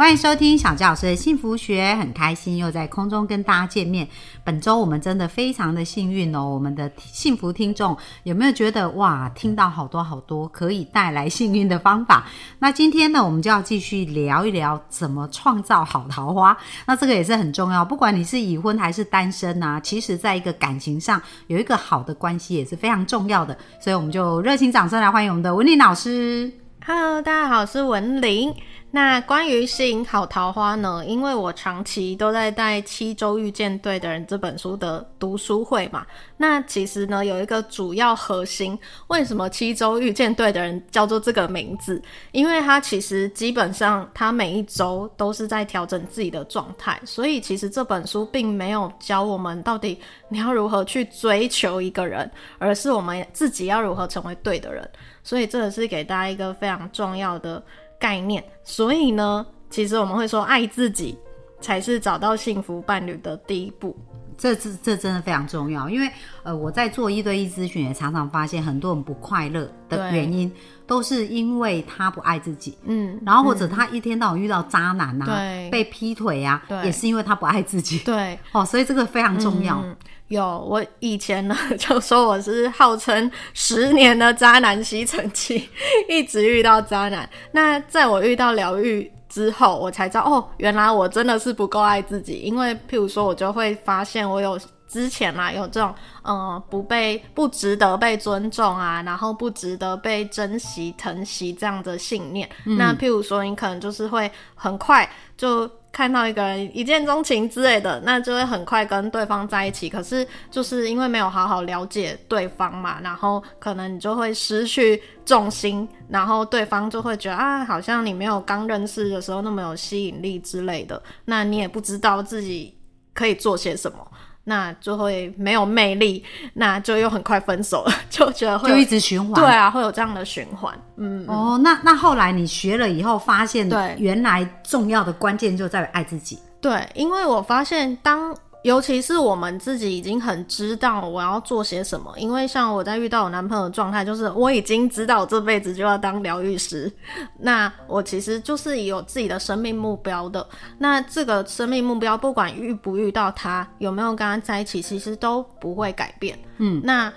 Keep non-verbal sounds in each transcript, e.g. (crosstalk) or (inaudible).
欢迎收听小教老师的幸福学，很开心又在空中跟大家见面。本周我们真的非常的幸运哦，我们的幸福听众有没有觉得哇，听到好多好多可以带来幸运的方法？那今天呢，我们就要继续聊一聊怎么创造好桃花。那这个也是很重要，不管你是已婚还是单身啊，其实在一个感情上有一个好的关系也是非常重要的。所以我们就热情掌声来欢迎我们的文玲老师。Hello，大家好，我是文玲。那关于吸引好桃花呢？因为我长期都在带《七周遇见对的人》这本书的读书会嘛。那其实呢，有一个主要核心，为什么七周遇见对的人叫做这个名字？因为它其实基本上，它每一周都是在调整自己的状态，所以其实这本书并没有教我们到底你要如何去追求一个人，而是我们自己要如何成为对的人。所以这个是给大家一个非常重要的概念。所以呢，其实我们会说，爱自己才是找到幸福伴侣的第一步。这这这真的非常重要，因为呃，我在做一对一咨询，也常常发现很多人不快乐的原因，都是因为他不爱自己，嗯，然后或者他一天到晚遇到渣男啊，对被劈腿啊，对也是因为他不爱自己。对，哦，所以这个非常重要。嗯有我以前呢 (laughs) 就说我是号称十年的渣男吸尘器，(laughs) 一直遇到渣男。那在我遇到疗愈之后，我才知道哦，原来我真的是不够爱自己。因为譬如说，我就会发现我有之前啦有这种呃不被不值得被尊重啊，然后不值得被珍惜疼惜这样的信念。那譬如说，你可能就是会很快就。看到一个人一见钟情之类的，那就会很快跟对方在一起。可是就是因为没有好好了解对方嘛，然后可能你就会失去重心，然后对方就会觉得啊，好像你没有刚认识的时候那么有吸引力之类的。那你也不知道自己可以做些什么，那就会没有魅力，那就又很快分手了，(laughs) 就觉得会就一直循环。对啊，会有这样的循环。嗯，哦，那那后来你学了以后，发现对原来重要的关键就在于爱自己。对，因为我发现当。尤其是我们自己已经很知道我要做些什么，因为像我在遇到我男朋友的状态，就是我已经知道我这辈子就要当疗愈师，(laughs) 那我其实就是有自己的生命目标的。那这个生命目标，不管遇不遇到他，有没有跟他在一起，其实都不会改变。嗯，那。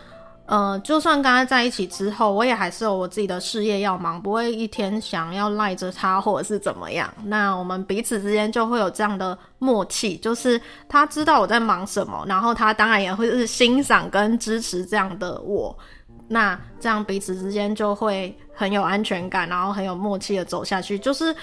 呃，就算跟他在一起之后，我也还是有我自己的事业要忙，不会一天想要赖着他或者是怎么样。那我们彼此之间就会有这样的默契，就是他知道我在忙什么，然后他当然也会是欣赏跟支持这样的我。那这样彼此之间就会很有安全感，然后很有默契的走下去，就是。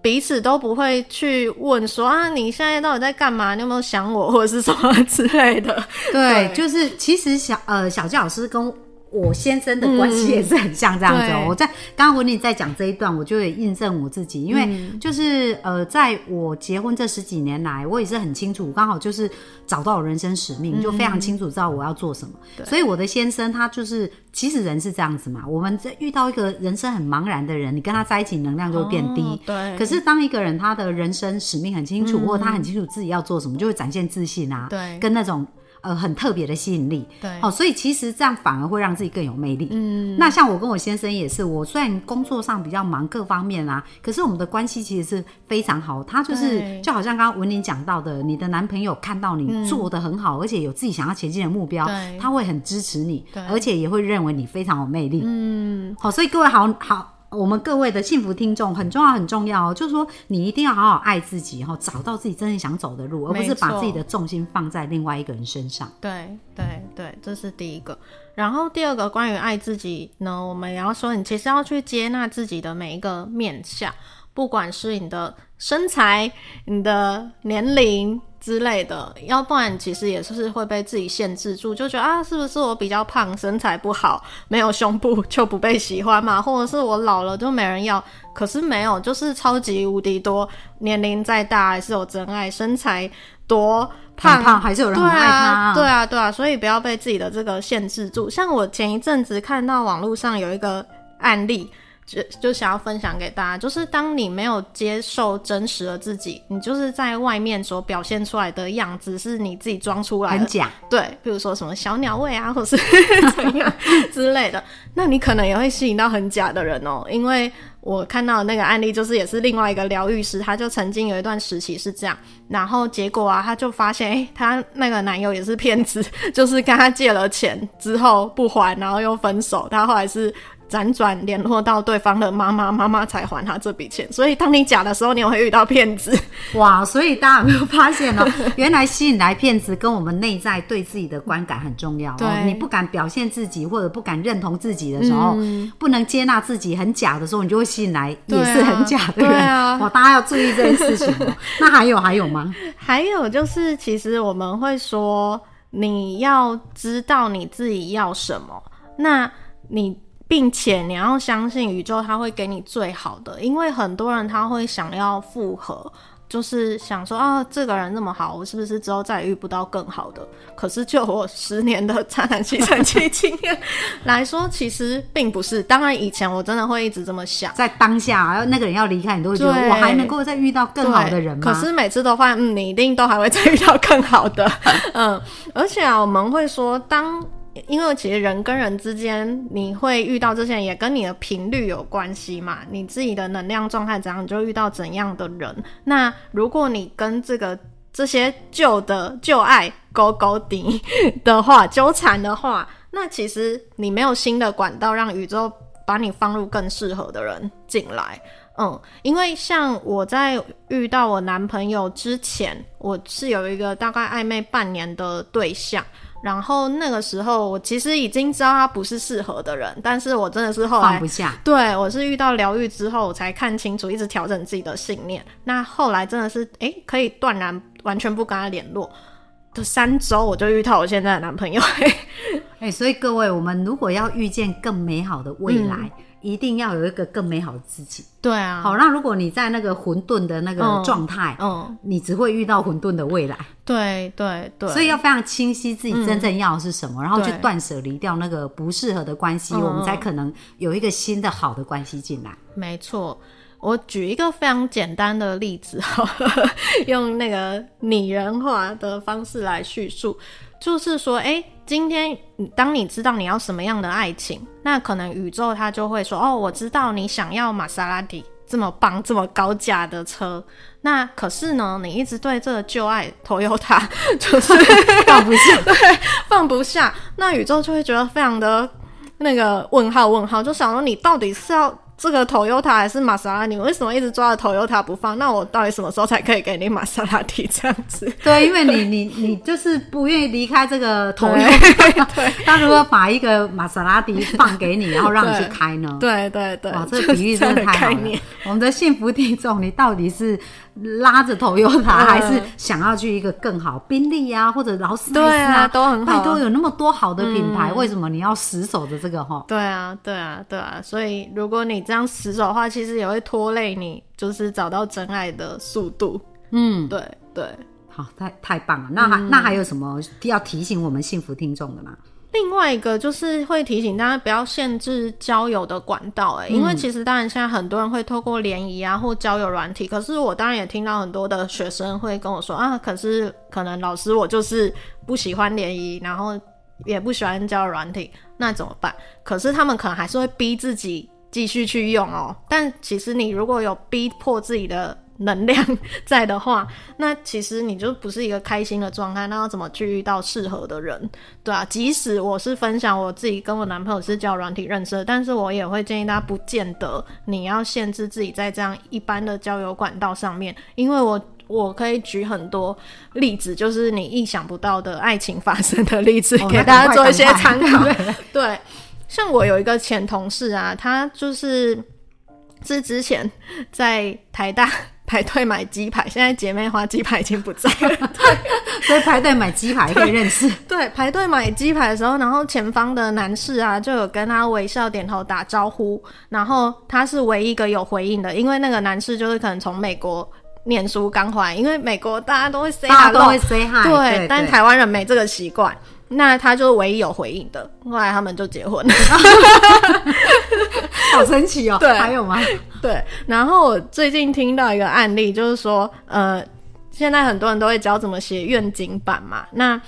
彼此都不会去问说啊，你现在到底在干嘛？你有没有想我，或者是什么之类的？对，对就是其实小呃小纪老师跟我先生的关系也是很像这样子哦。嗯我在刚刚文丽在讲这一段，我就也印证我自己，因为嗯就是、呃，在我结婚这十几年来，我也是很清楚，刚好就是找到我人生使命，就非常清楚知道我要做什么。所以我的先生他就是，其实人是这样子嘛，我们在遇到一个人生很茫然的人，你跟他在一起能量就会变低。哦对，可是当一个人他的人生使命很清楚，或者他很清楚自己要做什么，就会展现自信啊，对跟那种呃很特别的吸引力。对哦，所以其实这样反而会让自己更有魅力。嗯，那像我跟我先生也是，我虽然工作上比较忙，各方面啊，可是我们的关系其实是非常好。他就是就好像刚刚文玲讲到的，你的男朋友看到你做的很好，而且有自己想要前进的目标，他会很支持你，而且也会认为你非常有魅力。嗯，好，所以各位好好。我们各位的幸福听众很重要，很重要哦，就是说你一定要好好爱自己，哈，找到自己真正想走的路，而不是把自己的重心放在另外一个人身上。对对对，这是第一个。然后第二个，关于爱自己呢，我们也要说，你其实要去接纳自己的每一个面相，不管是你的身材、你的年龄之类的，要不然其实也是会被自己限制住，就觉得啊，是不是我比较胖，身材不好，没有胸部就不被喜欢嘛？(laughs) 或者是我老了就没人要？可是没有，就是超级无敌多，年龄再大还是有真爱，身材多胖胖还是有人爱他啊对啊，对啊，对啊，所以不要被自己的这个限制住。像我前一阵子看到网络上有一个案例，就就想要分享给大家，就是当你没有接受真实的自己，你就是在外面所表现出来的样子是你自己装出来的，很假，对，比如说什么小鸟胃啊，或是 (laughs) 怎样 (laughs) 之类的，那你可能也会吸引到很假的人哦，因为我看到那个案例，就是也是另外一个疗愈师，他就曾经有一段时期是这样，然后结果啊，他就发现，哎，他那个男友也是骗子，(laughs) 就是跟他借了钱之后不还，然后又分手，他后来是。辗转联络到对方的妈妈，妈妈才还他这笔钱。所以当你假的时候，你也会遇到骗子。哇！所以大家有没有发现呢？(laughs) 原来吸引来骗子跟我们内在对自己的观感很重要。对，你不敢表现自己或者不敢认同自己的时候，不能接纳自己很假的时候，你就会吸引来也是很假的人。对啊，哇！大家要注意这件事情。(laughs) 那还有还有吗？还有就是，其实我们会说，你要知道你自己要什么。那你。并且你要相信宇宙，它会给你最好的。因为很多人他会想要复合，就是想说啊，这个人那么好，我是不是之后再也遇不到更好的？可是就我十年的渣男吸尘器经验来说，其实并不是。当然以前我真的会一直这么想，在当下那个人要离开，你都会觉得我还能够再遇到更好的人吗？可是每次都发现，嗯，你一定都还会再遇到更好的。嗯，而且啊，我们会说当。因为其实人跟人之间，你会遇到这些，也跟你的频率有关系嘛。你自己的能量状态怎样，你就遇到怎样的人。那如果你跟这个这些旧的旧爱勾勾底的话，纠缠的话，那其实你没有新的管道让宇宙把你放入更适合的人进来。嗯，因为像我在遇到我男朋友之前，我是有一个大概暧昧半年的对象。然后那个时候，我其实已经知道他不是适合的人，但是我真的是后来放不下。对我是遇到疗愈之后，我才看清楚，一直调整自己的信念。那后来真的是，哎，可以断然完全不跟他联络的三周，我就遇到我现在的男朋友。(laughs) 哎，所以各位，我们如果要遇见更美好的未来。一定要有一个更美好的自己。对啊，好，那如果你在那个混沌的那个状态，嗯，你只会遇到混沌的未来。对对对，所以要非常清晰自己真正要的是什么，然后去断舍离掉那个不适合的关系，我们才可能有一个新的好的关系进来。没错，我举一个非常简单的例子，(laughs) 用那个拟人化的方式来叙述。就是说，哎，今天当你知道你要什么样的爱情，那可能宇宙它就会说，哦，我知道你想要玛莎拉蒂这么棒、这么高价的车，那可是呢，你一直对这个旧爱 Toyota (laughs) 就是 (laughs) 放不下，对，放不下，那宇宙就会觉得非常的那个问号问号，就想说你到底是要。这个 Toyota 还是玛莎拉蒂？为什么一直抓着 Toyota 不放？那我到底什么时候才可以给你玛莎拉蒂这样子？对，因为你 (laughs) 你你就是不愿意离开这个 (laughs) Toyota。对，他如果把一个玛莎拉蒂放给你，然后让你去开呢？(laughs) 对对对，哇，这个比喻真的太好了。我们的幸福听众，你到底是？拉着头油塔，还是想要去一个更好宾利啊，或者劳斯莱斯啊，都很好。拜托，有那么多好的品牌，为什么你要死守着这个哈？对啊，对啊，对啊。所以如果你这样死守的话，其实也会拖累你，就是找到真爱的速度。嗯，对对。好，太太棒了。那还那还有什么要提醒我们幸福听众的吗？另外一个就是会提醒大家不要限制交友的管道，哎，因为其实当然现在很多人会透过联谊啊或交友软体，可是我当然也听到很多的学生会跟我说啊，可是可能老师我就是不喜欢联谊，然后也不喜欢交友软体，那怎么办？可是他们可能还是会逼自己继续去用哦，但其实你如果有逼迫自己的。能量在的话，那其实你就不是一个开心的状态。那要怎么去遇到适合的人？对啊，即使我是分享我自己跟我男朋友是交软体认识，但是我也会建议大家，不见得你要限制自己在这样一般的交友管道上面，因为我我可以举很多例子，就是你意想不到的爱情发生的例子，给大家做一些参考。对，像我有一个前同事啊，他就是是之前在台大。(laughs) 排队买鸡排，现在姐妹花鸡排已经不在了。(laughs) 对，所以排队买鸡排可以认识。(laughs) 对，排队买鸡排的时候，然后前方的男士啊，就有跟他微笑点头打招呼，然后他是唯一一个有回应的，因为那个男士就是可能从美国念书刚回来，因为美国大家都会 say hi，都会 say hi，对，但台湾人没这个习惯。那他就是唯一有回应的，后来他们就结婚了，(laughs) 好神奇哦！对，还有吗？对，然后我最近听到一个案例，就是说，呃，现在很多人都会教怎么写愿景版嘛。那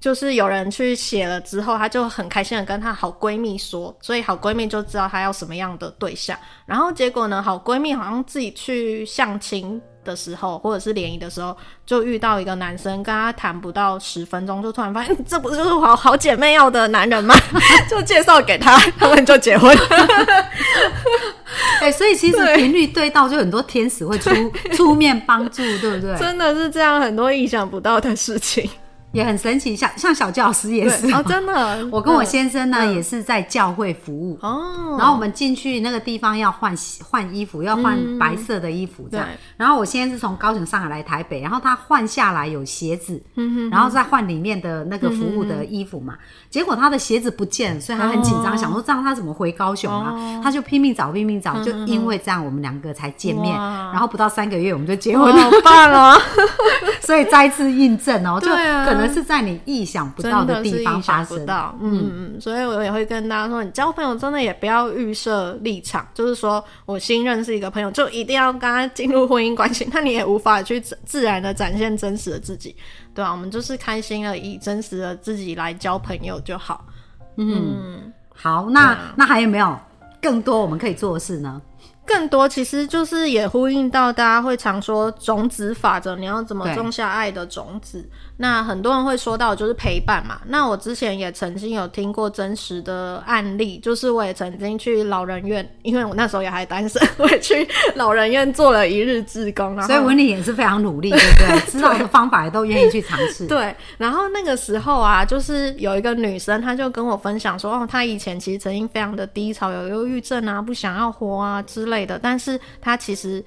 就是有人去写了之后，她就很开心的跟她好闺蜜说，所以好闺蜜就知道她要什么样的对象。然后结果呢，好闺蜜好像自己去相亲的时候，或者是联谊的时候，就遇到一个男生，跟她谈不到十分钟，就突然发现这不就是好好姐妹要的男人吗？就介绍给她，他们就结婚。哎，所以其实频率对到，就很多天使会出出面帮助，对不对？真的是这样，很多意想不到的事情。也很神奇，像像小教师也是哦，(laughs) 真的。我跟我先生呢，也是在教会服务哦。然后我们进去那个地方要换换衣服，要换白色的衣服这样。然后我现在是从高雄上海来台北，然后他换下来有鞋子，嗯然后再换里面的那个服务的衣服嘛。结果他的鞋子不见，所以他很紧张，想说这样他怎么回高雄啊？他就拼命找，拼命找，就因为这样我们两个才见面。然后不到三个月我们就结婚了，好棒哦！(laughs) 所以再次印证哦，就可能是在你意想不到的地方发生。嗯嗯，所以我也会跟大家说，你交朋友真的也不要预设立场，就是说我新认识一个朋友，就一定要跟他进入婚姻关系，那你也无法去自然的展现真实的自己。对啊，我们就是开心的以真实的自己来交朋友就好。嗯，好，那那还有没有更多我们可以做的事呢？更多其实就是也呼应到大家会常说种子法则，你要怎么种下爱的种子？那很多人会说到就是陪伴嘛。那我之前也曾经有听过真实的案例，就是我也曾经去老人院，因为我那时候也还单身，我也去老人院做了一日志工。(laughs) 所以文理也是非常努力，对不对？知道的方法也都愿意去尝试。对。然后那个时候啊，就是有一个女生，她就跟我分享说，哦，她以前其实曾经非常的低潮，有忧郁症啊，不想要活啊之类的，但是他其实。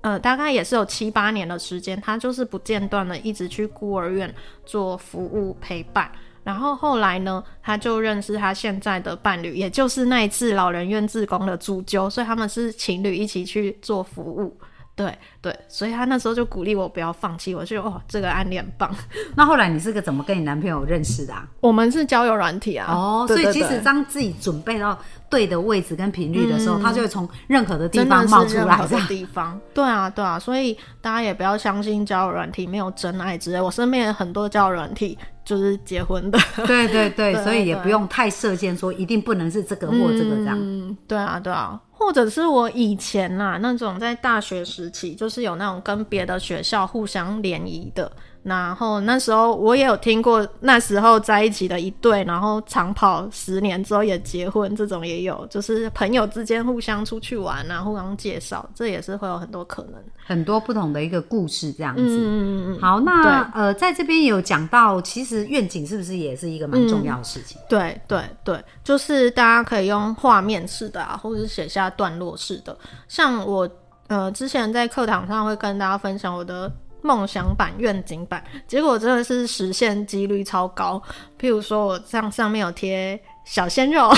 呃，大概也是有七八年的时间，他就是不间断的一直去孤儿院做服务陪伴，然后后来呢，他就认识他现在的伴侣，也就是那一次老人院自工的主揪，所以他们是情侣一起去做服务。对对，所以他那时候就鼓励我不要放弃，我就哦，这个案例很棒。(laughs) 那后来你是个怎么跟你男朋友认识的啊？我们是交友软体啊。哦，所以其实当自己准备到对的位置跟频率的时候，他就会从任何的地方冒出来。的地方，对啊，对啊，所以大家也不要相信交友软体没有真爱之类。我身边很多交友软体就是结婚的。对对 (laughs) 对，所以也不用太设限，说一定不能是这个或这个这样。嗯，对啊，对啊。或者是我以前呐，那种在大学时期，就是有那种跟别的学校互相联谊的。然后那时候我也有听过，那时候在一起的一对，然后长跑十年之后也结婚，这种也有，就是朋友之间互相出去玩啊，互相介绍，这也是会有很多可能，很多不同的一个故事这样子。嗯嗯嗯。好，那呃，在这边有讲到，其实愿景是不是也是一个蛮重要的事情？对对对，就是大家可以用画面式的啊，或者是写下段落式的。像我呃之前在课堂上会跟大家分享我的。梦想版、愿景版，结果真的是实现几率超高。譬如说，我上上面有贴小鲜肉，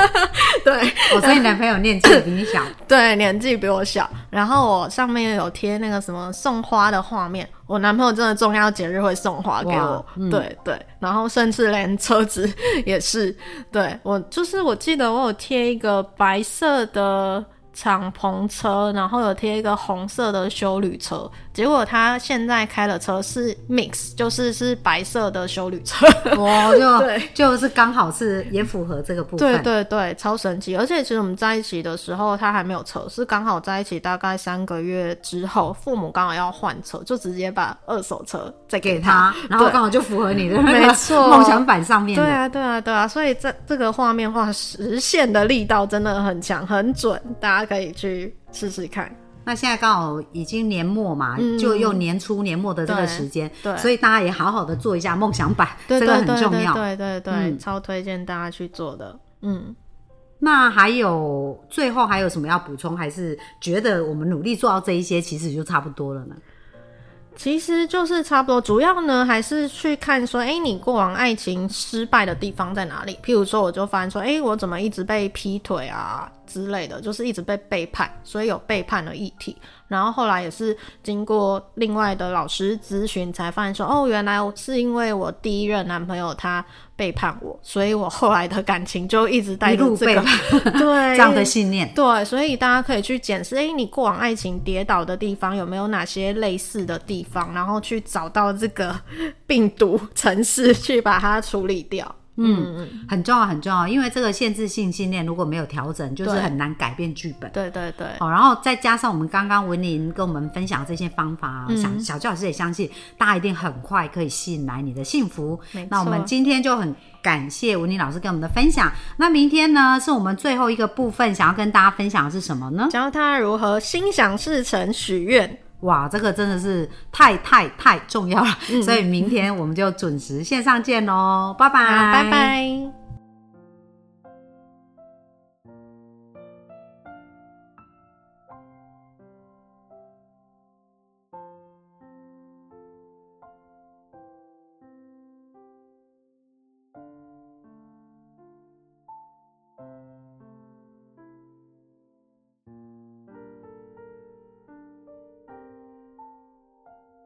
(laughs) 对，我跟你男朋友年纪比你小，(laughs) 对，年纪比我小。然后我上面有贴那个什么送花的画面，我男朋友真的重要节日会送花给我，对对。然后甚至连车子也是，对我就是我记得我有贴一个白色的。敞篷车，然后有贴一个红色的修旅车，结果他现在开的车是 Mix，就是是白色的修旅车，哇，就 (laughs) 对，就是刚好是也符合这个部分，对对对，超神奇。而且其实我们在一起的时候，他还没有车，是刚好在一起大概三个月之后，父母刚好要换车，就直接把二手车再给他，然后刚好就符合你的没错梦想版上面。对啊，对啊，对啊，所以这这个画面化实现的力道真的很强，很准，大家。可以去试试看。那现在刚好已经年末嘛，就又年初年末的这个时间，对，所以大家也好好的做一下梦想版，这个很重要。对对对，超推荐大家去做的。嗯，那还有最后还有什么要补充？还是觉得我们努力做到这一些，其实就差不多了呢？其实就是差不多，主要呢还是去看说，哎，你过往爱情失败的地方在哪里？譬如说，我就发现说，哎，我怎么一直被劈腿啊？之类的，就是一直被背叛，所以有背叛的议题。然后后来也是经过另外的老师咨询，才发现说，哦，原来是因为我第一任男朋友他背叛我，所以我后来的感情就一直带着这个对 (laughs) 这样的信念。对，所以大家可以去检视，哎，你过往爱情跌倒的地方有没有哪些类似的地方，然后去找到这个 (laughs) 病毒城市，去把它处理掉。嗯，很重要，很重要，因为这个限制性信念如果没有调整，就是很难改变剧本。对对对。好，然后再加上我们刚刚文林跟我们分享这些方法，小小教老师也相信大家一定很快可以吸引来你的幸福。那我们今天就很感谢文林老师跟我们的分享。那明天呢，是我们最后一个部分，想要跟大家分享的是什么呢？教他如何心想事成许愿。哇，这个真的是太太太重要了，所以明天我们就准时线上见喽，拜拜，拜拜。